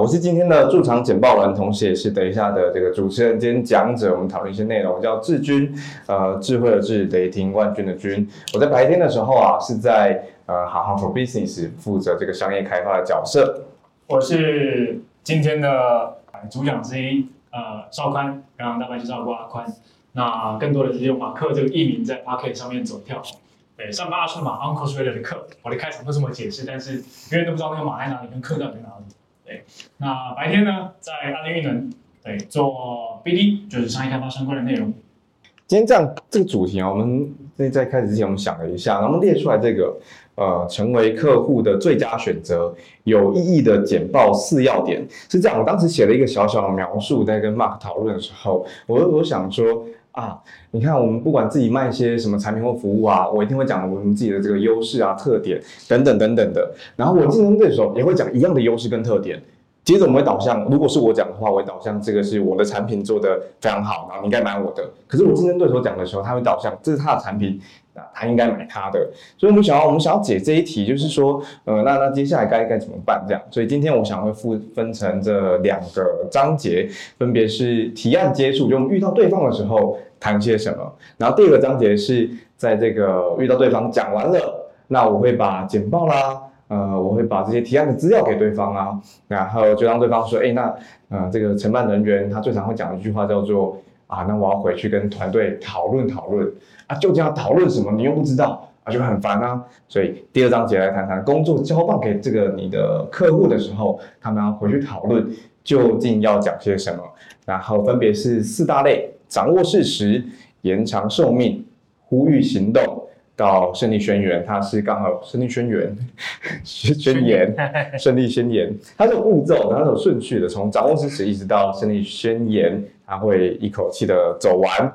我是今天的驻场简报人，同时也是等一下的这个主持人兼讲者。我们讨论一些内容，叫智军，呃，智慧的智，雷霆冠军的军。我在白天的时候啊，是在呃，好好 for business 负责这个商业开发的角色。我是今天的主讲之一，呃，邵宽，刚刚大概介绍过阿宽。那更多的是用马克这个艺名在 p a r k e t 上面走跳。对，上八顺马 Uncle Trader 的课，我的开场不这么解释，但是因为都不知道那个马在哪里，跟课在哪里。对，那白天呢，在阿联运能，对，做 BD，就是商业开发相关的内容。今天这样这个主题啊，我们在在开始之前，我们想了一下，然后列出来这个，呃，成为客户的最佳选择，有意义的简报四要点是这样。我当时写了一个小小的描述，在跟 Mark 讨论的时候，我我想说。啊，你看，我们不管自己卖一些什么产品或服务啊，我一定会讲我们自己的这个优势啊、特点等等等等的。然后我竞争对手也会讲一样的优势跟特点。接着我们会导向，如果是我讲的话，我会导向这个是我的产品做的非常好，然后你应该买我的。可是我竞争对手讲的时候，他会导向这是他的产品啊，他应该买他的。所以我们想要我们想要解这一题，就是说，呃，那那接下来该该怎么办？这样，所以今天我想会分分成这两个章节，分别是提案接触，就我们遇到对方的时候。谈些什么？然后第二个章节是在这个遇到对方讲完了，那我会把简报啦，呃，我会把这些提案的资料给对方啊，然后就让对方说，哎，那呃，这个承办人员他最常会讲一句话叫做啊，那我要回去跟团队讨论讨论啊，究竟要讨论什么？你又不知道啊，就很烦啊。所以第二章节来谈谈工作交棒给这个你的客户的时候，他们要回去讨论究竟要讲些什么，然后分别是四大类。掌握事实，延长寿命，呼吁行动，到胜利宣言，它是刚好胜利 宣言，宣言，胜利宣言，它是步骤，它是有顺序的，从掌握事实一直到胜利宣言，它会一口气的走完。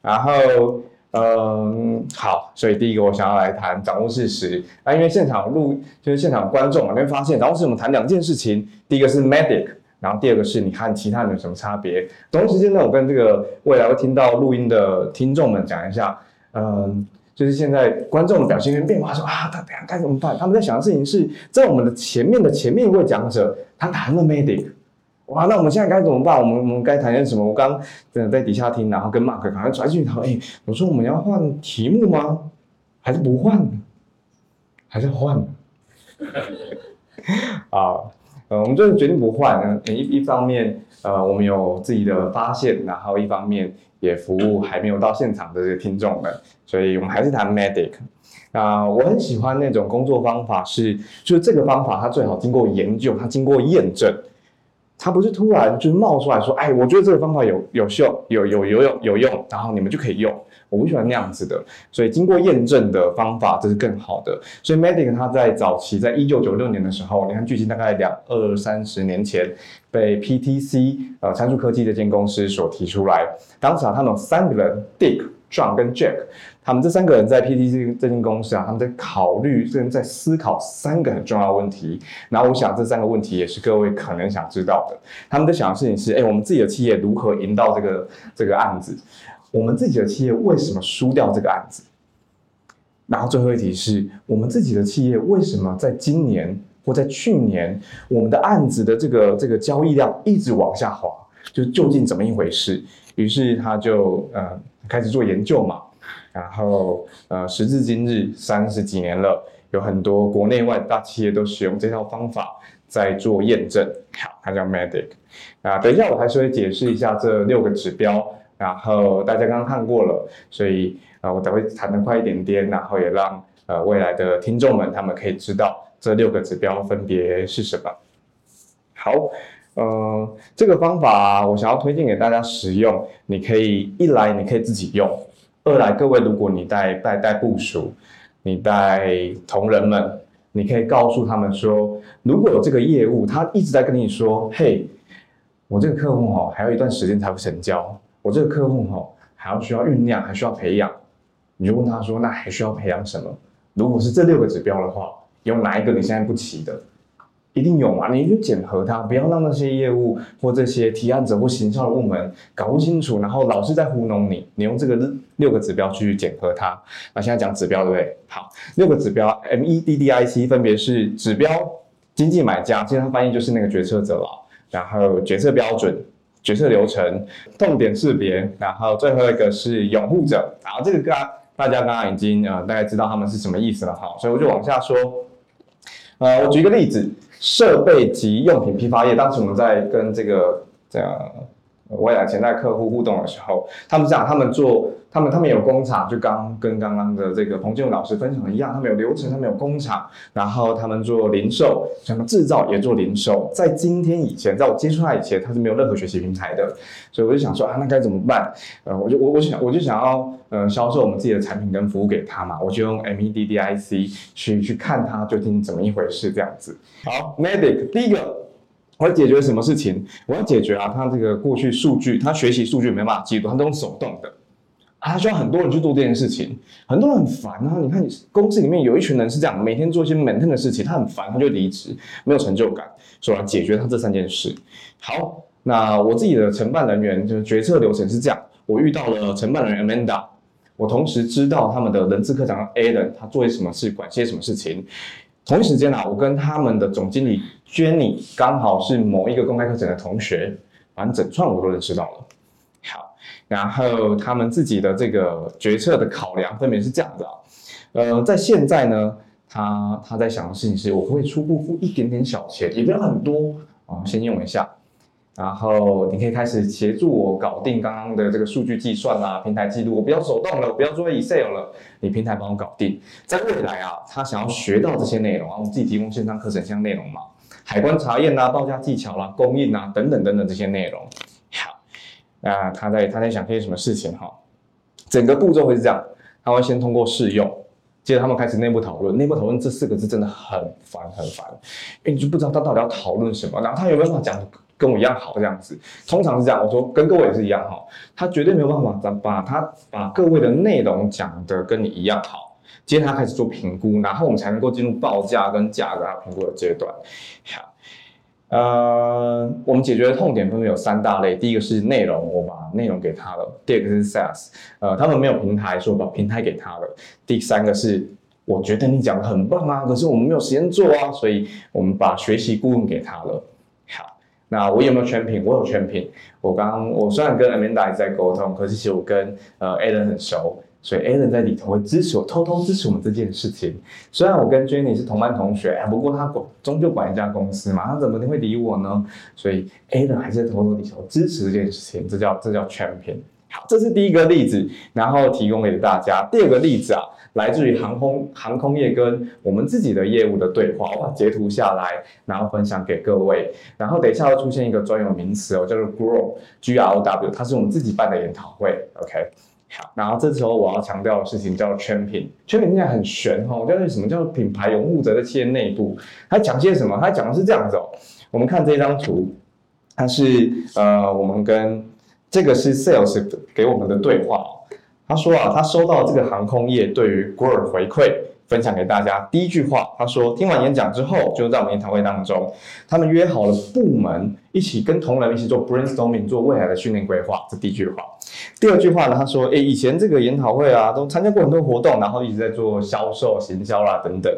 然后，嗯，好，所以第一个我想要来谈掌握事实。那因为现场录就是现场观众嘛，你会发现掌握事实我们谈两件事情，第一个是 medic。然后第二个是你和其他人有什么差别？同时间呢，我跟这个未来会听到录音的听众们讲一下，嗯，就是现在观众的表情跟变化，说啊，他等下该怎么办？他们在想的事情是在我们的前面的前面一位讲者，他谈了 medic，哇，那我们现在该怎么办？我们我们该谈些什么？我刚在在底下听，然后跟 Mark 赶快传进去讨论。哎，我说我们要换题目吗？还是不换？还是换？啊。呃，我们就是决定不换。一一方面，呃，我们有自己的发现，然后一方面也服务还没有到现场的这些听众们，所以我们还是谈 medic。啊，我很喜欢那种工作方法，是就是这个方法它最好经过研究，它经过验证，它不是突然就冒出来说，哎，我觉得这个方法有有效，有有有有有用，然后你们就可以用。我不喜欢那样子的，所以经过验证的方法这是更好的。所以 Medic 它在早期，在一九九六年的时候，你看距今大概两二三十年前，被 PTC 呃参数科技这间公司所提出来。当时啊，他们有三个人，Dick、John 跟 Jack，他们这三个人在 PTC 这间公司啊，他们在考虑，甚至在思考三个很重要问题。然后我想这三个问题也是各位可能想知道的。他们在想的事情是：哎，我们自己的企业如何赢到这个这个案子？我们自己的企业为什么输掉这个案子？然后最后一题是我们自己的企业为什么在今年或在去年，我们的案子的这个这个交易量一直往下滑？就究竟怎么一回事？于是他就呃开始做研究嘛。然后呃时至今日三十几年了，有很多国内外大企业都使用这套方法在做验证。好，它叫 Medic。啊，等一下我还是会解释一下这六个指标。然后大家刚刚看过了，所以呃，我才会谈得快一点点，然后也让呃未来的听众们他们可以知道这六个指标分别是什么。好，呃，这个方法我想要推荐给大家使用，你可以一来你可以自己用，二来各位如果你带带带部署，你带同仁们，你可以告诉他们说，如果有这个业务，他一直在跟你说，嘿，我这个客户哦，还有一段时间才会成交。我这个客户哈还要需要酝酿，还需要培养，你就问他说，那还需要培养什么？如果是这六个指标的话，有哪一个你现在不齐的？一定有嘛？你就检核它，不要让那些业务或这些提案者或行销的部门搞不清楚，然后老是在糊弄你。你用这个六个指标去检核它。那现在讲指标对不对？好，六个指标 M E D D I C 分别是指标经济买家，经常翻译就是那个决策者了。然后决策标准、决策流程、痛点识别，然后最后一个是拥护者。然后这个刚大家刚刚已经呃大概知道他们是什么意思了哈，所以我就往下说。呃，我举一个例子，设备及用品批发业，当时我们在跟这个这样未来潜在客户互动的时候，他们讲他们做。他们他们有工厂，就刚跟刚刚的这个彭建武老师分享的一样，他们有流程，他们有工厂，然后他们做零售，什么制造也做零售。在今天以前，在我接触他以前，他是没有任何学习平台的，所以我就想说啊，那该怎么办？呃，我就我我想我就想要呃销售我们自己的产品跟服务给他嘛，我就用 M E D D I C 去去看他究竟怎么一回事这样子。好，Medic 第一个我要解决什么事情？我要解决啊，他这个过去数据，他学习数据没办法记录，他都用手动的啊。他需要很多人去做这件事情，很多人很烦啊！你看，公司里面有一群人是这样，每天做一些 maintain 的事情，他很烦，他就离职，没有成就感，所以要解决他这三件事。好，那我自己的承办人员就是决策流程是这样，我遇到了承办人员 Amanda，我同时知道他们的人资科长 Alan 他做些什么事，管些什么事情。同一时间啊，我跟他们的总经理 Jenny 刚好是某一个公开课程的同学，反正整串我都认识到了。好然后他们自己的这个决策的考量分别是这样的啊，呃，在现在呢，他他在想的事情是，我会初步付一点点小钱，也不要很多啊，先用一下，然后你可以开始协助我搞定刚刚的这个数据计算啦、平台记录，我不要手动了，我不要做 Excel 了，你平台帮我搞定。在未来啊，他想要学到这些内容啊，我们自己提供线上课程像内容嘛，海关查验啊、报价技巧啦、供应啊等等等等这些内容。好那他在他在想些什么事情哈？整个步骤会是这样，他会先通过试用，接着他们开始内部讨论。内部讨论这四个字真的很烦很烦，因为你就不知道他到底要讨论什么，然后他有没有办法讲跟我一样好这样子？通常是这样，我说跟各位也是一样哈，他绝对没有办法把把他把各位的内容讲的跟你一样好。接着他开始做评估，然后我们才能够进入报价跟价格评估的阶段。好。呃，我们解决的痛点分别有三大类，第一个是内容，我把内容给他了；第二个是 SaaS，呃，他们没有平台，所以把平台给他了；第三个是我觉得你讲的很棒啊，可是我们没有时间做啊，所以我们把学习顾问给他了。那我有没有全品？我有全品。我刚我虽然跟 Amanda 在沟通，可是其实我跟呃 Alan 很熟。所以 Alan 在里头会支持我，偷偷支持我们这件事情。虽然我跟 Jenny 是同班同学，不过他管终究管一家公司嘛，他怎么会理我呢？所以 Alan 还是在偷偷里头支持这件事情，这叫这叫全品。好，这是第一个例子，然后提供给大家。第二个例子啊，来自于航空航空业跟我们自己的业务的对话，我把截图下来，然后分享给各位。然后等一下会出现一个专有名词哦，叫做 Grow，G R O W，它是我们自己办的研讨会。OK。好，然后这时候我要强调的事情叫做圈品，圈品现在很玄哈，叫做什么叫做品牌拥护者的企业内部，他讲些什么？他讲的是这样子哦，我们看这张图，它是呃，我们跟这个是 sales 给我们的对话，他说啊，他收到这个航空业对于 g r 回馈。分享给大家。第一句话，他说听完演讲之后，就在我们研讨会当中，他们约好了部门一起跟同仁一起做 brainstorming，做未来的训练规划。这第一句话。第二句话呢，他说，诶，以前这个研讨会啊，都参加过很多活动，然后一直在做销售、行销啦等等。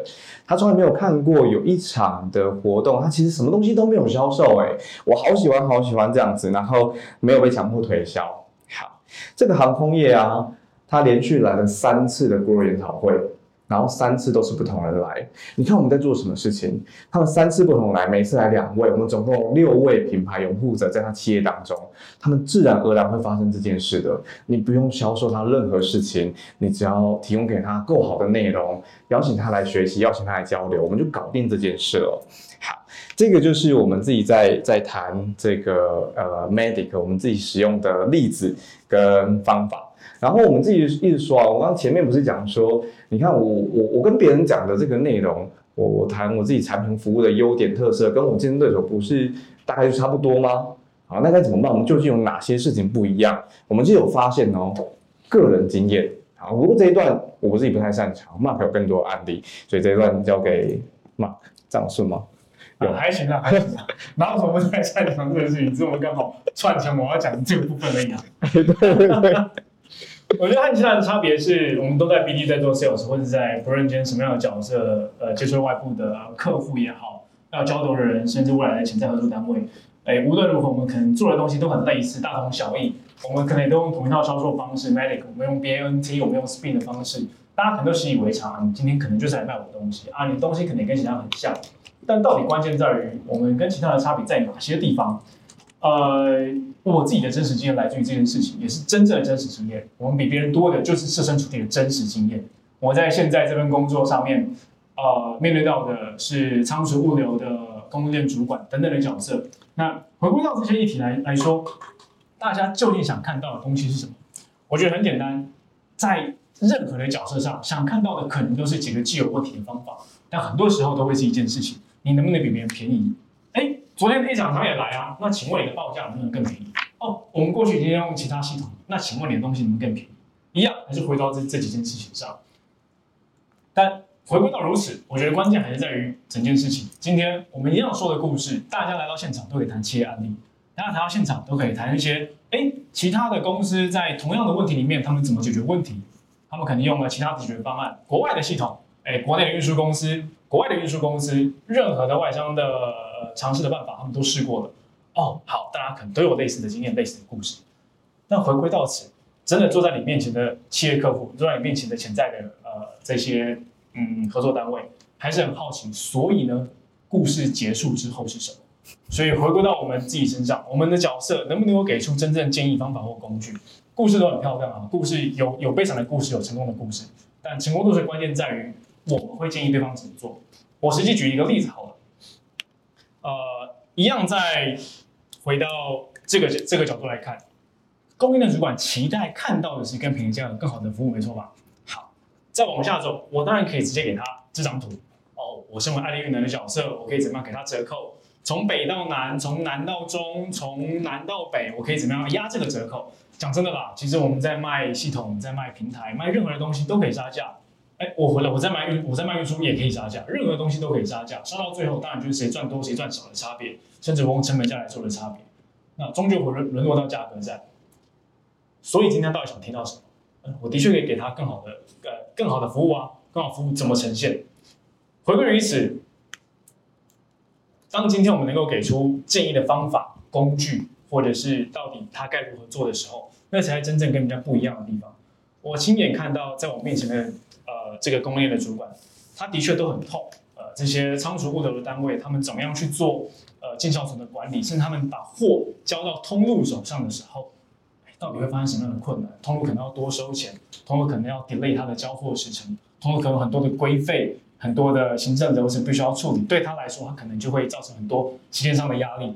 他从来没有看过有一场的活动，他其实什么东西都没有销售。诶，我好喜欢好喜欢这样子，然后没有被强迫推销。好，这个航空业啊，他连续来了三次的 Guru 研讨会。然后三次都是不同人来，你看我们在做什么事情？他们三次不同来，每次来两位，我们总共六位品牌拥护者在他企业当中，他们自然而然会发生这件事的。你不用销售他任何事情，你只要提供给他够好的内容，邀请他来学习，邀请他来交流，我们就搞定这件事了。好，这个就是我们自己在在谈这个呃 medic 我们自己使用的例子跟方法。然后我们自己一直说啊，我刚刚前面不是讲说，你看我我我跟别人讲的这个内容，我我谈我自己产品服务的优点特色，跟我竞争对手不是大概就差不多吗？好，那该怎么办？我们究竟有哪些事情不一样？我们就有发现哦，个人经验。好，不过这一段我自己不太擅长，Mark 有更多案例，所以这一段交给 Mark，这样顺吗？有还行啊，还行啊，哪有什么不太擅长这个事情？只是我们刚好串成我要讲的这个部分而已啊。对 对 对。我觉得和其他人的差别是，我们都在 BD 在做 sales，或者在 brand 间什么样的角色，呃，接触外部的客户也好，要交流的人，甚至未来的潜在合作单位，哎，无论如何，我们可能做的东西都很类似，大同小异。我们可能都用同一套销售方式，Medic，我们用 BNT，我们用 Spin 的方式，大家可能都习以为常。你今天可能就是来卖我的东西啊，你东西可能跟其他很像，但到底关键在于我们跟其他的差别在哪些地方？呃，我自己的真实经验来自于这件事情，也是真正的真实经验。我们比别人多的就是设身处地的真实经验。我在现在这份工作上面，呃，面对到的是仓储物流的供应链主管等等的角色。那回归到这些议题来来说，大家究竟想看到的东西是什么？我觉得很简单，在任何的角色上，想看到的可能都是解决既有问题的方法，但很多时候都会是一件事情：你能不能比别人便宜？昨天 A 厂商也来啊，那请问你的报价能不能更便宜？哦，我们过去已经用其他系统，那请问你的东西能不能更便宜？一样，还是回到这这几件事情上。但回归到如此，我觉得关键还是在于整件事情。今天我们一样说的故事，大家来到现场都可以谈企业案例，大家谈到现场都可以谈一些，哎，其他的公司在同样的问题里面，他们怎么解决问题？他们肯定用了其他解决方案，国外的系统，哎，国内的运输公司，国外的运输公司，任何的外商的尝试的办法，他们都试过了。哦，好，大家可能都有类似的经验，类似的故事。但回归到此，真的坐在你面前的企业客户，坐在你面前的潜在的呃这些。嗯，合作单位还是很好奇，所以呢，故事结束之后是什么？所以回归到我们自己身上，我们的角色能不能够给出真正建议方法或工具？故事都很漂亮啊，故事有有悲惨的故事，有成功的故事，但成功度是关键在于我们会建议对方怎么做。我实际举一个例子好了，呃，一样在回到这个这个角度来看，供应链主管期待看到的是更便宜、价更好的服务，没错吧？好再往下走，我当然可以直接给他这张图哦。我身为爱丽运能的角色，我可以怎么样给他折扣？从北到南，从南到中，从南到北，我可以怎么样压这个折扣？讲真的啦，其实我们在卖系统，在卖平台，卖任何的东西都可以杀价。哎，我回来，我在卖运，我在卖运输也可以杀价，任何东西都可以杀价。杀到最后，当然就是谁赚多谁赚少的差别，甚至我用成本价来做的差别。那终究会沦沦落到价格战。所以今天到底想听到什么？我的确可以给他更好的呃。更好的服务啊，更好服务怎么呈现？回归于此，当今天我们能够给出建议的方法、工具，或者是到底他该如何做的时候，那才是真正跟人家不一样的地方。我亲眼看到，在我面前的呃这个供应链的主管，他的确都很痛。呃，这些仓储物流的单位，他们怎么样去做呃进销存的管理，甚至他们把货交到通路手上的时候。到底会发生什么样的困难？通路可能要多收钱，通路可能要 delay 它的交货时程，通路可能很多的规费，很多的行政流程必须要处理。对他来说，他可能就会造成很多时间上的压力。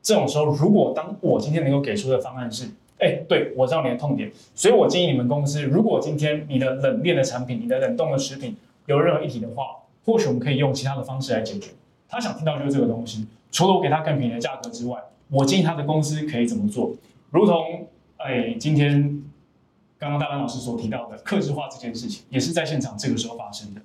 这种时候，如果当我今天能够给出的方案是，哎，对我知道你的痛点，所以我建议你们公司，如果今天你的冷链的产品、你的冷冻的食品有任何议题的话，或许我们可以用其他的方式来解决。他想听到就是这个东西。除了我给他更便宜的价格之外，我建议他的公司可以怎么做？如同。哎，今天刚刚大班老师所提到的克制化这件事情，也是在现场这个时候发生的。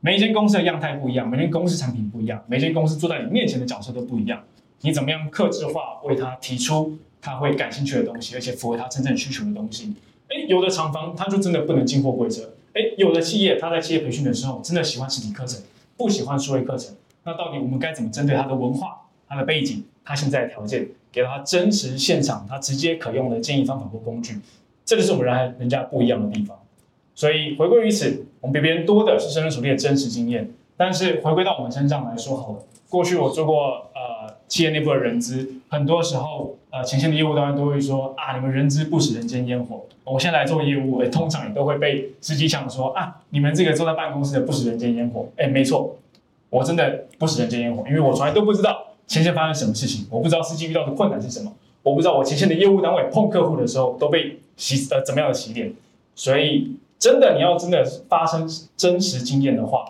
每一间公司的样态不一样，每间公司产品不一样，每间公司坐在你面前的角色都不一样。你怎么样克制化为他提出他会感兴趣的东西，而且符合他真正需求的东西？哎，有的厂房他就真的不能进货规则。哎，有的企业他在企业培训的时候真的喜欢实体课程，不喜欢数位课程。那到底我们该怎么针对他的文化、他的背景、他现在的条件？给他真实现场，他直接可用的建议方法或工具，这就是我们人人家不一样的地方。所以回归于此，我们比别人多的是深入熟练的真实经验。但是回归到我们身上来说好了，过去我做过呃企业内部的人资，很多时候呃前线的业务当然都会说啊，你们人资不食人间烟火。我现在来做业务，哎，通常也都会被司机抢说啊，你们这个坐在办公室的不食人间烟火。哎，没错，我真的不食人间烟火，因为我从来都不知道。前线发生什么事情？我不知道司机遇到的困难是什么，我不知道我前线的业务单位碰客户的时候都被洗呃怎么样的洗脸。所以真的你要真的发生真实经验的话，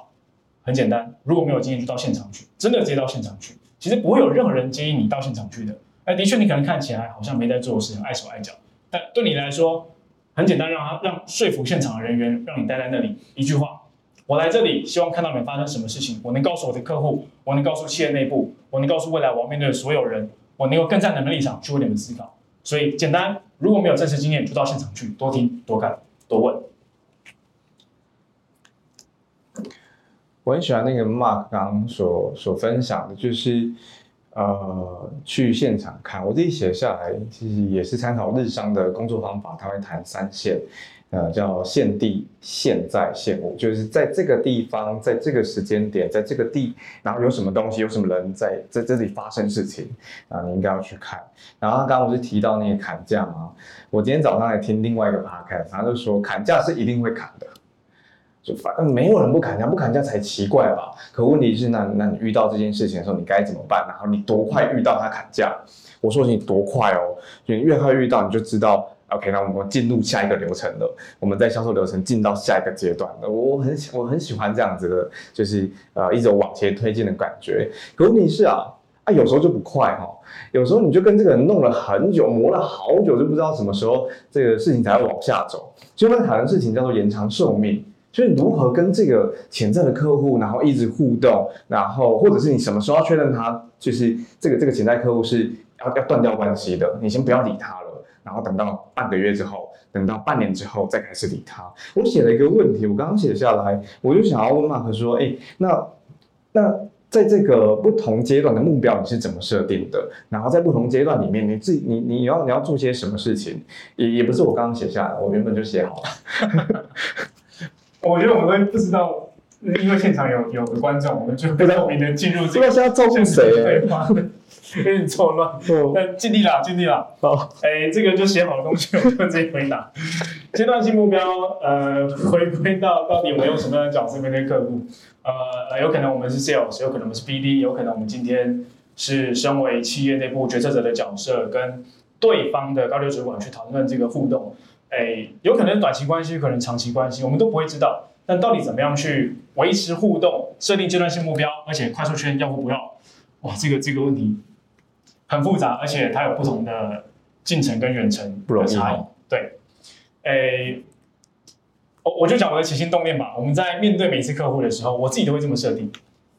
很简单，如果没有经验就到现场去，真的直接到现场去。其实不会有任何人建议你到现场去的。哎，的确你可能看起来好像没在做事情，碍手碍脚，但对你来说很简单，让他让说服现场的人员让你待在那里，一句话。我来这里，希望看到你们发生什么事情。我能告诉我的客户，我能告诉企业内部，我能告诉未来我要面对的所有人，我能够更站在你们立场去为你们思考。所以简单，如果没有正式经验，就到现场去多听、多看、多问。我很喜欢那个 Mark 刚刚所所分享的，就是呃去现场看，我自己写下来，其实也是参考日商的工作方法，他会谈三线。呃，叫现地、现在、现物，就是在这个地方，在这个时间点，在这个地，然后有什么东西，有什么人在在这里发生事情啊，你应该要去看。然后刚刚不是提到那个砍价吗？我今天早上来听另外一个 p o d c a t 他就说砍价是一定会砍的，就反正没有人不砍价，不砍价才奇怪吧？可问题是，那那你遇到这件事情的时候，你该怎么办？然后你多快遇到他砍价？我说你多快哦，你越快遇到，你就知道。OK，那我们进入下一个流程了。我们在销售流程进到下一个阶段了。我很喜我很喜欢这样子的，就是呃一种往前推进的感觉。可问题是啊啊，有时候就不快哈。有时候你就跟这个人弄了很久，磨了好久，就不知道什么时候这个事情才会往下走。就我们谈的事情叫做延长寿命，所以如何跟这个潜在的客户，然后一直互动，然后或者是你什么时候要确认他，就是这个这个潜在客户是要要断掉关系的，你先不要理他了。然后等到半个月之后，等到半年之后再开始理他。我写了一个问题，我刚刚写下来，我就想要问马克说：，哎，那那在这个不同阶段的目标你是怎么设定的？然后在不同阶段里面，你自己你你要你要做些什么事情？也也不是我刚刚写下来，我原本就写好了。我觉得我们会不知道，因为现场有有观众，我们就不透明的进入这个是要照顾谁？有点错乱，但尽力了，尽力了。好，哎，这个就写好的东西，我就直接回答。阶段性目标，呃，回归到到底我们用什么样的角色面对客户？呃，有可能我们是 sales，有可能我们是 BD，有可能我们今天是身为企业内部决策者的角色，跟对方的高级主管去讨论这个互动。哎，有可能短期关系，可能长期关系，我们都不会知道。但到底怎么样去维持互动，设定阶段性目标，而且快速确认要或不要？哇，这个这个问题。很复杂，而且它有不同的进程跟远程的差异。对，诶，我我就讲我的起心动念吧。我们在面对每次客户的时候，我自己都会这么设定，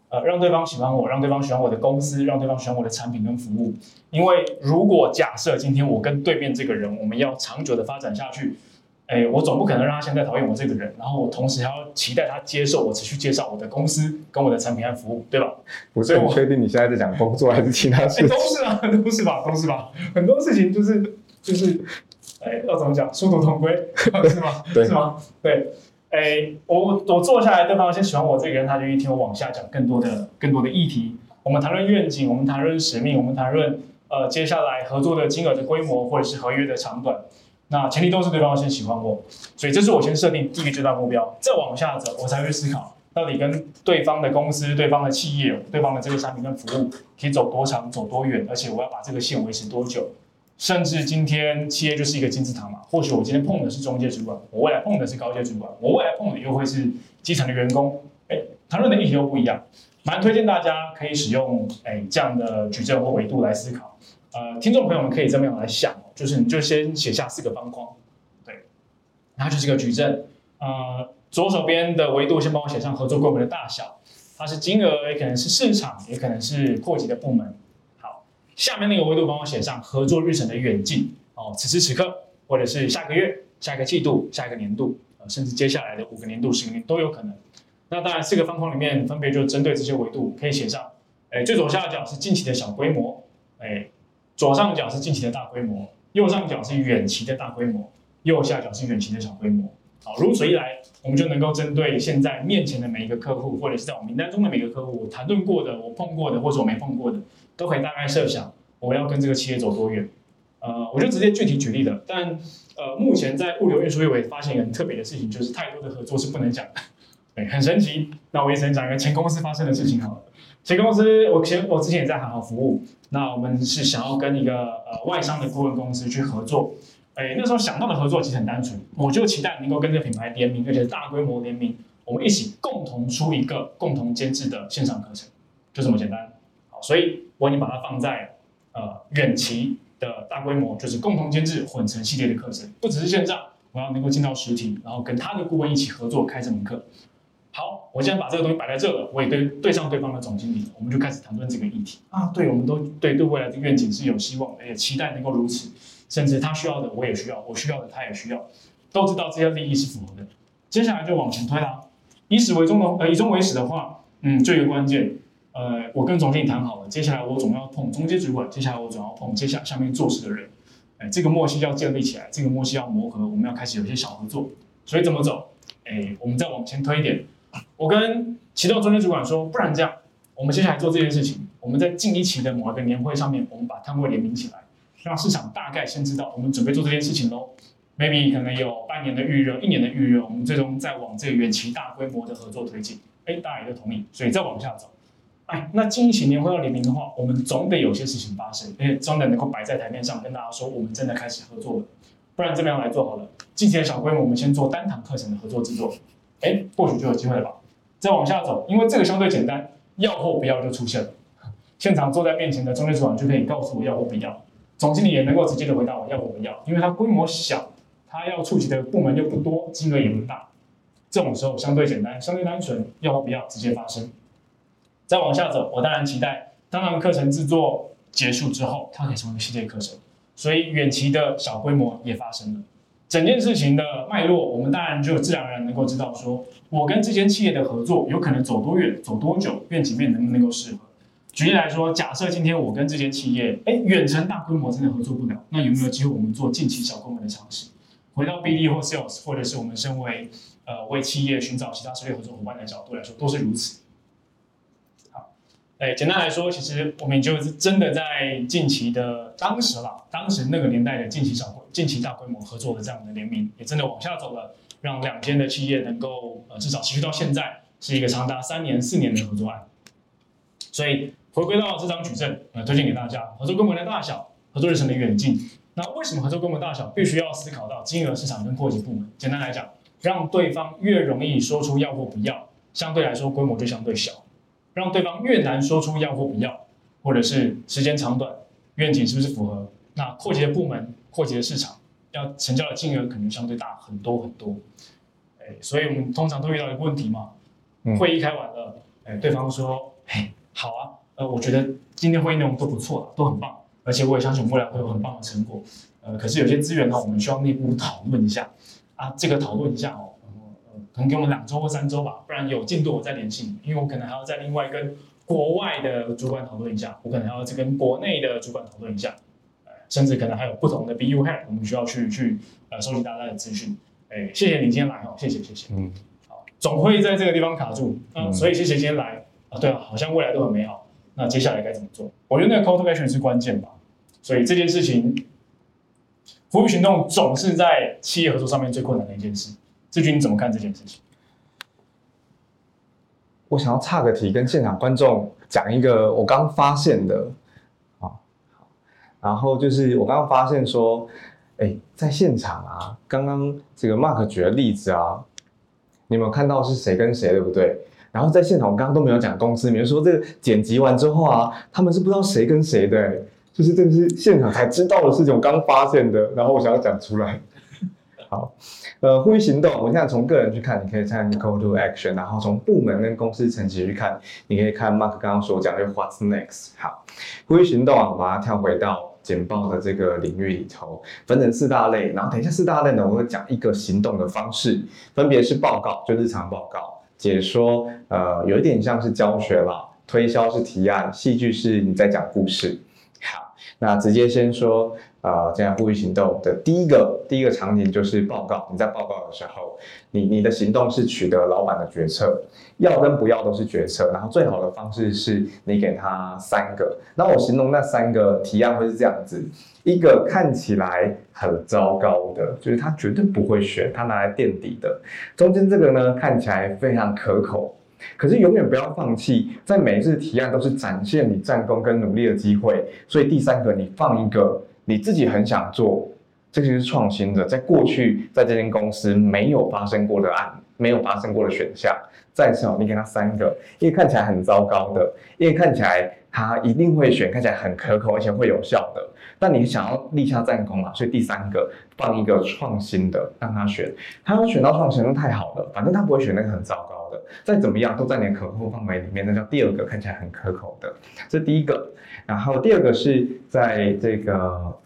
呃，让对方喜欢我，让对方喜欢我的公司，让对方喜欢我的产品跟服务。因为如果假设今天我跟对面这个人，我们要长久的发展下去。哎，我总不可能让他现在讨厌我这个人，然后我同时还要期待他接受我持续介绍我的公司跟我的产品和服务，对吧？不是很确定你现在在讲工作还是其他事情？都是啊，都是吧，都是吧。很多事情就是就是，哎，要怎么讲？殊途同归，是吗？对，是吗？对。哎，我我坐下来，对方先喜欢我这个人，他就一听我往下讲更多的更多的议题。我们谈论愿景，我们谈论使命，我们谈论呃接下来合作的金额的规模或者是合约的长短。那前提都是对方先喜欢我，所以这是我先设定第一个最大目标，再往下走，我才会思考到底跟对方的公司、对方的企业、对方的这个产品跟服务可以走多长、走多远，而且我要把这个线维持多久。甚至今天企业就是一个金字塔嘛，或许我今天碰的是中介主管，我未来碰的是高阶主管，我未来碰的又会是基层的员工，哎，谈论的议题又不一样，蛮推荐大家可以使用哎这样的矩阵或维度来思考。呃，听众朋友们可以这么样来想，就是你就先写下四个方框，对，然后就是一个矩阵，呃，左手边的维度先帮我写上合作规模的大小，它是金额，也可能是市场，也可能是扩及的部门。下面那个维度帮我写上合作日程的远近哦，此时此刻，或者是下个月、下一个季度、下一个年度，呃，甚至接下来的五个年度、十个年都有可能。那当然，四个方框里面分别就针对这些维度可以写上，哎，最左下角是近期的小规模，哎。左上角是近期的大规模，右上角是远期的大规模，右下角是远期的小规模。好，如此一来，我们就能够针对现在面前的每一个客户，或者是在我名单中的每个客户，我谈论过的、我碰过的，或者我没碰过的，都可以大概设想我要跟这个企业走多远。呃，我就直接具体举例了。但呃，目前在物流运输业，我也发现一个很特别的事情，就是太多的合作是不能讲的。对，很神奇。那我也只能讲一个前公司发生的事情好了。前公司，我前我之前也在好好服务。那我们是想要跟一个呃外商的顾问公司去合作。哎，那时候想到的合作其实很单纯，我就期待能够跟这个品牌联名，而且大规模联名，我们一起共同出一个共同监制的线上课程，就这么简单。好，所以我已经把它放在呃远期的大规模，就是共同监制混成系列的课程，不只是线上，我要能够进到实体，然后跟他的顾问一起合作开这门课。好，我现在把这个东西摆在这了，我也对对上对方的总经理，我们就开始谈论这个议题啊。对，我们都对对未来的愿景是有希望，也期待能够如此，甚至他需要的我也需要，我需要的他也需要，都知道这些利益是符合的。接下来就往前推了，以始为终的，呃，以终为始的话，嗯，最一个关键，呃，我跟总经理谈好了，接下来我总要碰中间主管，接下来我总要碰接下下面做事的人，哎，这个默契要建立起来，这个默契要磨合，我们要开始有一些小合作。所以怎么走？哎，我们再往前推一点，我跟启动中间主管说，不然这样，我们接下来做这件事情，我们在近一期的某一个年会上面，我们把摊位联名起来，让市场大概先知道我们准备做这件事情喽。maybe 可能有半年的预热，一年的预热，我们最终再往这个远期大规模的合作推进。哎，大家也都同意，所以再往下走。哎，那近期年会要联名的话，我们总得有些事情发生，而且总得能够摆在台面上跟大家说，我们正在开始合作了。不然这么样来做好了，近期的小规模，我们先做单堂课程的合作制作。哎，或许就有机会了吧。再往下走，因为这个相对简单，要或不要就出现了。现场坐在面前的中间主管就可以告诉我要或不要，总经理也能够直接的回答我要或不要，因为它规模小。他要触及的部门又不多，金额也不大，这种时候相对简单，相对单纯，要或不要直接发生。再往下走，我当然期待，当然课程制作结束之后，它可以成为系列课程，所以远期的小规模也发生了。整件事情的脉络，我们当然就自然而然能够知道，说我跟这间企业的合作有可能走多远，走多久，愿景面能不能够适合。举例来说，假设今天我跟这间企业，哎，远程大规模真的合作不了，那有没有机会我们做近期小规模的尝试？回到 BD 或 Sales，或者是我们身为呃为企业寻找其他策略合作伙伴的角度来说，都是如此。哎，简单来说，其实我们就是真的在近期的当时了，当时那个年代的近期小规、近期大规模合作的这样的联名，也真的往下走了，让两间的企业能够呃至少持续到现在，是一个长达三年、四年的合作案。所以回归到这张矩阵，呃，推荐给大家合作规模的大小，合作日程的远近。那为什么合作规模大小必须要思考到金额市场跟扩及部门？简单来讲，让对方越容易说出要或不要，相对来说规模就相对小；让对方越难说出要或不要，或者是时间长短、愿景是不是符合，那扩及的部门、扩及的市场要成交的金额可能相对大很多很多。哎，所以我们通常都遇到一个问题嘛，会议开完了，哎，对方说，嘿，好啊，呃，我觉得今天会议内容都不错，都很棒。而且我也相信未来会有很棒的成果，呃，可是有些资源呢，我们需要内部讨论一下啊。这个讨论一下哦，呃，可能给我们两周或三周吧，不然有进度我再联系你，因为我可能还要再另外跟国外的主管讨论一下，我可能还要再跟国内的主管讨论一下，呃，甚至可能还有不同的 BU head，我们需要去去呃收集大家的资讯。哎，谢谢你今天来哦，谢谢谢谢。嗯，好，总会在这个地方卡住，嗯，所以谢谢今天来啊。对啊，好像未来都很美好，那接下来该怎么做？我觉得那个 call to action 是关键吧。所以这件事情，服务行动总是在企业合作上面最困难的一件事。志军你怎么看这件事情？我想要岔个题，跟现场观众讲一个我刚发现的啊，然后就是我刚刚发现说，哎，在现场啊，刚刚这个 Mark 举的例子啊，你有没有看到是谁跟谁，对不对？然后在现场我刚刚都没有讲公司，比如说这个剪辑完之后啊，他们是不知道谁跟谁的。就是这个是现场才知道的事情，我刚发现的，然后我想要讲出来。好，呃，呼吁行动，我现在从个人去看，你可以看 call to action，然后从部门跟公司层级去看，你可以看 Mark 刚刚所讲的 What's next。好，呼吁行动啊，我把它跳回到简报的这个领域里头，分成四大类，然后等一下四大类呢，我会讲一个行动的方式，分别是报告，就日常报告，解说，呃，有一点像是教学了，推销是提案，戏剧是你在讲故事。好那直接先说，呃，这样呼吁行动的第一个第一个场景就是报告。你在报告的时候，你你的行动是取得老板的决策，要跟不要都是决策。然后最好的方式是你给他三个，那我形容那三个提案会是这样子：一个看起来很糟糕的，就是他绝对不会选，他拿来垫底的；中间这个呢，看起来非常可口。可是永远不要放弃，在每一次提案都是展现你战功跟努力的机会。所以第三个，你放一个你自己很想做，这个是创新的，在过去在这间公司没有发生过的案，没有发生过的选项。再次哦，你给他三个，因为看起来很糟糕的，因为看起来他一定会选，看起来很可口而且会有效的。但你想要立下战功嘛，所以第三个放一个创新的让他选，他要选到创新那太好了，反正他不会选那个很糟糕的，再怎么样都在你的可控范围里面，那叫第二个看起来很可口的，这第一个。然后第二个是在这个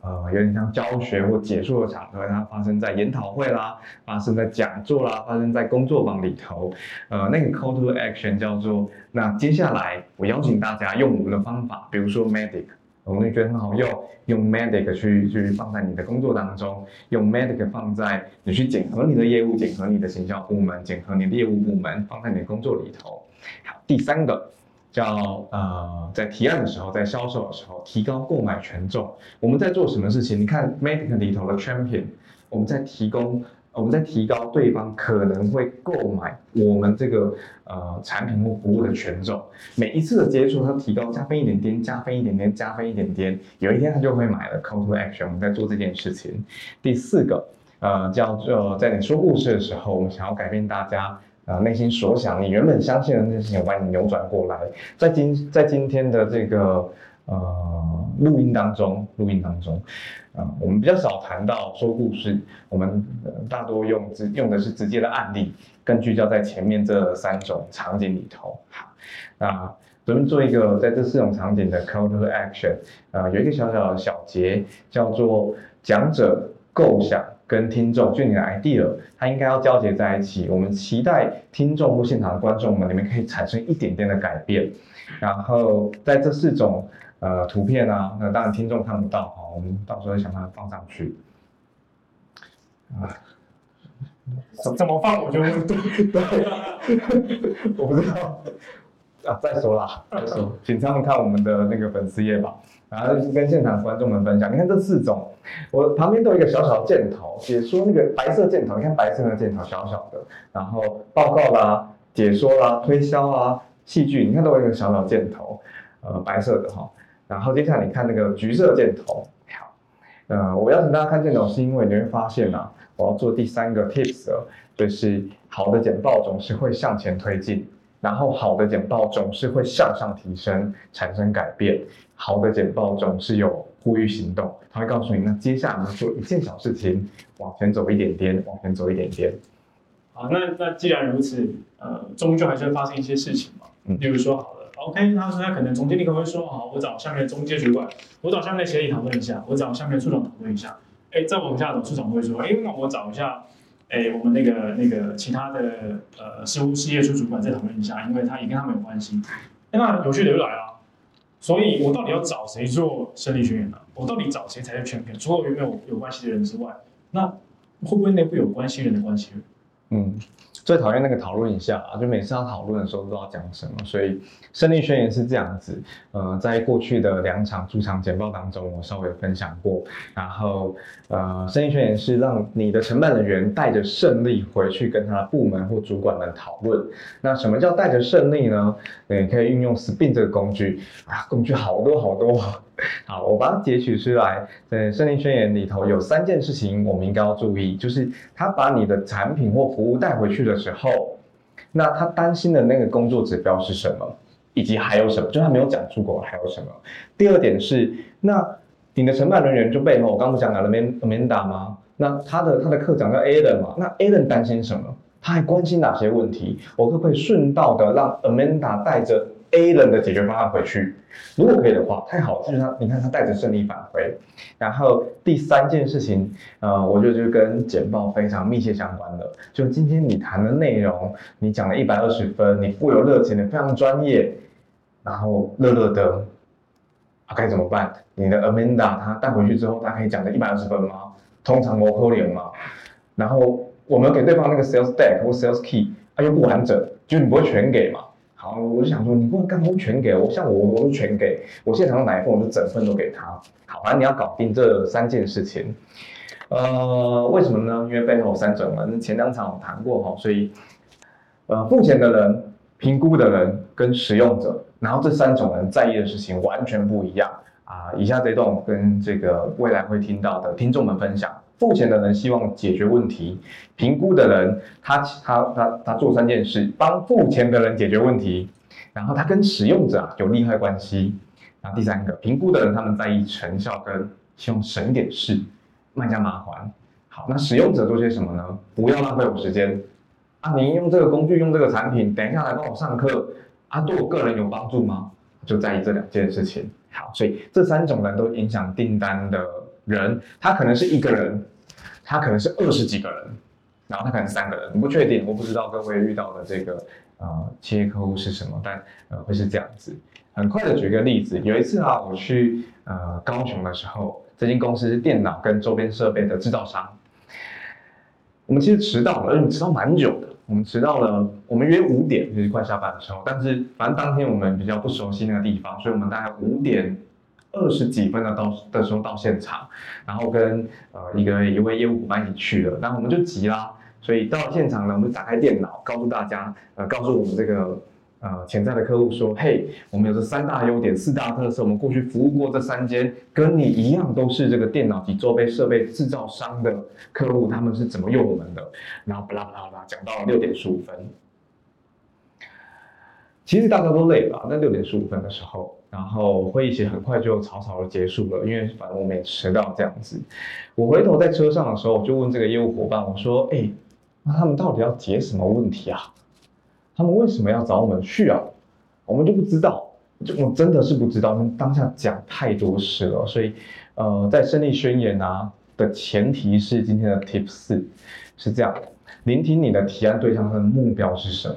呃有点像教学或解说的场合，它发生在研讨会啦，发生在讲座啦，发生在工作坊里头，呃那个 call to action 叫做那接下来我邀请大家用我们的方法，比如说 Medic，我们觉得很好用，用 Medic 去去放在你的工作当中，用 Medic 放在你去检核你的业务，检核你的行销部门，检核你的业务部门，放在你的工作里头。好，第三个。叫呃，在提案的时候，在销售的时候，提高购买权重。我们在做什么事情？你看 Medic 里头的 Champion，我们在提供，我们在提高对方可能会购买我们这个呃产品或服务的权重。每一次的接触，它提高加分一点点，加分一点点，加分一点点，有一天他就会买了。Call to Action，我们在做这件事情。第四个，呃，叫做在你说故事的时候，我们想要改变大家。啊，内心所想，你原本相信的那些事情，我把你扭转过来。在今在今天的这个呃录音当中，录音当中，啊，我们比较少谈到说故事，我们大多用直用的是直接的案例，更聚焦在前面这三种场景里头。好，那咱们做一个在这四种场景的 call to action，啊，有一个小小的小节，叫做讲者构想。跟听众，就你的 idea，它应该要交结在一起。我们期待听众或现场的观众们，你们可以产生一点点的改变。然后在这四种呃图片啊，那当然听众看不到哈，我们到时候想办法放上去。啊，怎怎么放我就对，我不知道啊，再说啦，再说，请他们看我们的那个粉丝页吧。然后跟现场观众们分享，你看这四种，我旁边都有一个小小的箭头，解说那个白色箭头，你看白色的箭头小小的，然后报告啦、解说啦、推销啊、戏剧，你看都有一个小小箭头，呃，白色的哈。然后接下来你看那个橘色箭头，好，呃，我邀请大家看箭头，是因为你会发现啊，我要做第三个 tips，就是好的简报总是会向前推进。然后好的简报总是会向上提升，产生改变。好的简报总是有呼吁行动，他会告诉你，那接下来我们做一件小事情，往前走一点点，往前走一点点。好，那那既然如此，呃，终究还是会发生一些事情嘛。嗯。例如说，好了，OK，他说他可能总经理可能会说，好，我找下面的中介主管，我找下面的协理讨论一下，我找下面的处长讨论一下。哎，再往下走，处长会说，哎，那我找一下。哎，我们那个那个其他的呃事务事业处主管再讨论一下，因为他也跟他们有关系。哎那有趣的又来了，所以我到底要找谁做生理学员呢？我到底找谁才是全品？除了原本有有关系的人之外，那会不会内部有关系人的关系人？嗯。最讨厌那个讨论一下啊，就每次要讨论的时候都要讲什么，所以胜利宣言是这样子。呃，在过去的两场主场简报当中，我稍微分享过。然后，呃，胜利宣言是让你的承办人员带着胜利回去跟他的部门或主管们讨论。那什么叫带着胜利呢？你可以运用 SPIN 这个工具啊，工具好多好多。好，我把它截取出来。在胜利宣言里头有三件事情我们应该要注意，就是他把你的产品或服务带回去的时候，那他担心的那个工作指标是什么，以及还有什么，就他没有讲出口还有什么。第二点是，那你的承办人员就背后，我刚不讲了 Amanda 吗？那他的他的课长叫 Alan 嘛？那 Alan 担心什么？他还关心哪些问题？我可不可以顺道的让 Amanda 带着？A 人的解决方案回去，如果可以的话，太好了，就是他，你看他带着胜利返回。然后第三件事情，呃，我觉得就跟简报非常密切相关的，就今天你谈的内容，你讲了一百二十分，你富有热情，你非常专业，然后乐乐的，啊，该怎么办？你的 Amanda 他带回去之后，他可以讲的一百二十分吗？通常我扣零嘛。然后我们给对方那个 sales deck 或 sales key，啊又不完整，就你不会全给嘛。好，我就想说，你不能干嘛全给我，像我，我都全给我现场买一份，我就整份都给他。好，反正你要搞定这三件事情。呃，为什么呢？因为背后有三种人，前两场我谈过哈，所以呃，付钱的人、评估的人跟使用者，然后这三种人在意的事情完全不一样啊。以下这段跟这个未来会听到的听众们分享。付钱的人希望解决问题，评估的人他他他他做三件事，帮付钱的人解决问题，然后他跟使用者啊有利害关系，然后第三个评估的人他们在意成效跟希望省点事，卖家麻烦。好，那使用者做些什么呢？不要浪费我时间啊！您用这个工具，用这个产品，等一下来帮我上课啊，对我个人有帮助吗？就在意这两件事情。好，所以这三种人都影响订单的人，他可能是一个人，他可能是二十几个人，然后他可能三个人，不确定，我不知道各位遇到的这个呃企业客户是什么，但呃会是这样子。很快的举个例子，有一次啊，我去呃高雄的时候，这间公司是电脑跟周边设备的制造商。我们其实迟到了，而且迟到蛮久的。我们迟到了，我们约五点，就是快下班的时候。但是反正当天我们比较不熟悉那个地方，所以我们大概五点二十几分的到的时候到现场，然后跟呃一个一位业务伙伴一起去了。然后我们就急啦，所以到了现场呢，我们就打开电脑，告诉大家，呃，告诉我们这个。呃，潜在的客户说：“嘿，我们有这三大优点、四大特色，我们过去服务过这三间跟你一样都是这个电脑及周边设备制造商的客户，他们是怎么用我们的？”然后巴拉巴拉巴拉讲到了六点十五分，其实大家都累了。那六点十五分的时候，然后会议其实很快就草草的结束了，因为反正我们也迟到这样子。我回头在车上的时候，我就问这个业务伙伴：“我说，哎，那他们到底要解什么问题啊？”他们为什么要找我们去啊？我们就不知道，就我真的是不知道。他们当下讲太多事了，所以，呃，在胜利宣言啊的前提是今天的 Tip 四是这样：聆听你的提案对象他的目标是什么？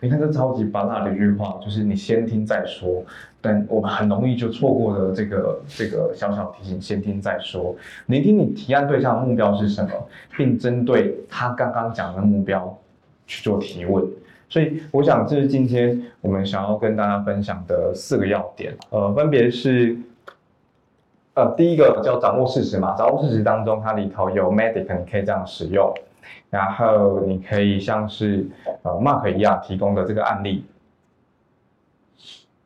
你看这超级巴拉的一句话，就是你先听再说。但我们很容易就错过了这个这个小小提醒：先听再说。聆听你提案对象的目标是什么，并针对他刚刚讲的目标去做提问。所以我想，这是今天我们想要跟大家分享的四个要点，呃，分别是，呃，第一个叫掌握事实嘛，掌握事实当中，它里头有 medic，你可以这样使用，然后你可以像是呃 Mark 一样提供的这个案例，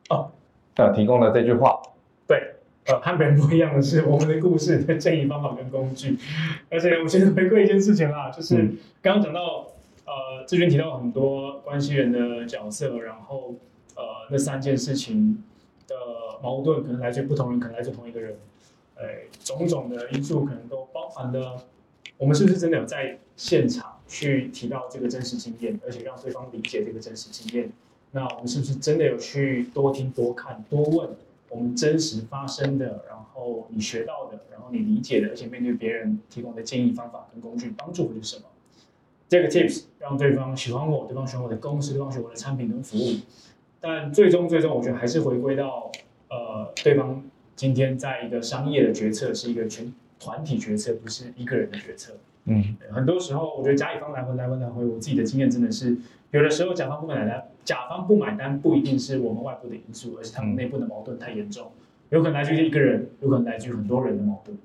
哦，呃，提供的这句话，对，呃，和别人不一样的是，我们的故事的建议方法跟工具，而且我先回归一件事情啦，就是刚刚讲到。呃，志军提到很多关系人的角色，然后呃，那三件事情的矛盾可能来自不同人，可能来自同一个人，哎，种种的因素可能都包含了。我们是不是真的有在现场去提到这个真实经验，而且让对方理解这个真实经验？那我们是不是真的有去多听、多看、多问我们真实发生的，然后你学到的，然后你理解的，而且面对别人提供的建议、方法跟工具帮助会是什么？这个 tips 让对方喜欢我，对方喜欢我的公司，对方喜欢我的产品跟服务，但最终最终，我觉得还是回归到，呃，对方今天在一个商业的决策是一个全团体决策，不是一个人的决策。嗯，很多时候我觉得甲乙方来回来回来回，我自己的经验真的是，有的时候甲方不买单，甲方不买单不一定是我们外部的因素，而是他们内部的矛盾太严重，有可能来自于一个人，有可能来自于很多人的矛盾。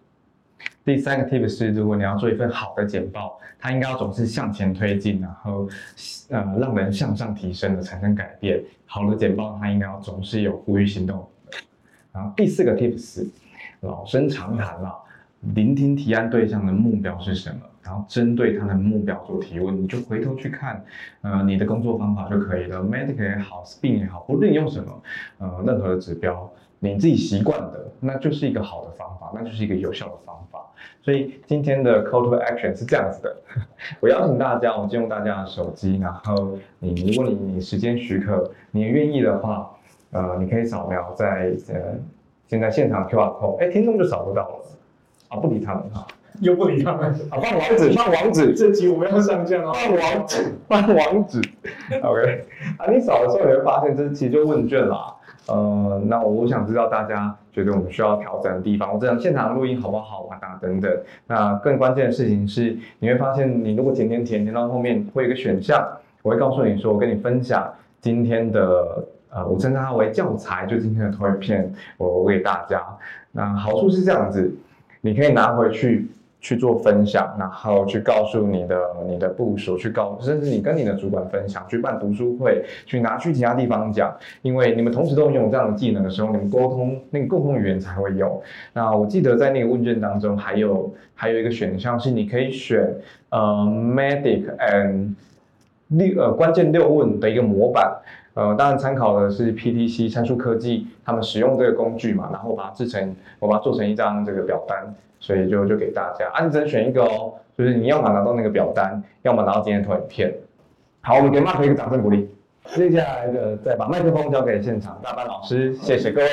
第三个 tip 是，如果你要做一份好的简报，它应该要总是向前推进，然后呃让人向上提升的，产生改变。好的简报它应该要总是有呼吁行动。然后第四个 tip 是，老生常谈了，聆听提案对象的目标是什么，然后针对他的目标做提问，你就回头去看，呃你的工作方法就可以了，medic 也好，spin 也好，不论你用什么，呃任何的指标。你自己习惯的，那就是一个好的方法，那就是一个有效的方法。所以今天的 call to action 是这样子的，我邀请大家，我借用大家的手机，然后你如果你你时间许可，你愿意的话，呃，你可以扫描在呃现在现场 QR code，哎，听众就扫不到了，啊，不理他们哈，又不理他们，啊，放网址，放网址，这集我们要上架哦，放网址，放网址，OK，啊，你扫的时候你会发现，这其实就问卷啦。呃，那我想知道大家觉得我们需要调整的地方，我这样现场录音好不好玩啊？等等。那更关键的事情是，你会发现，你如果填填填填到后面会有一个选项，我会告诉你说，我跟你分享今天的呃，我称它为教材，就今天的图片，我我给大家。那好处是这样子，你可以拿回去。去做分享，然后去告诉你的你的部署，去告，甚至你跟你的主管分享，去办读书会，去拿去其他地方讲，因为你们同时都拥有这样的技能的时候，你们沟通那个共同语言才会有。那我记得在那个问卷当中，还有还有一个选项是你可以选呃 medic and 六呃关键六问的一个模板。呃，当然参考的是 PTC 参数科技他们使用这个工具嘛，然后把它制成，我把它做成一张这个表单，所以就就给大家，啊，你只能选一个哦，就是你要么拿到那个表单，要么拿到今天投影片。好，我们给 Mark 一个掌声鼓励。接下来的再把麦克风交给现场大班老师，谢谢各位。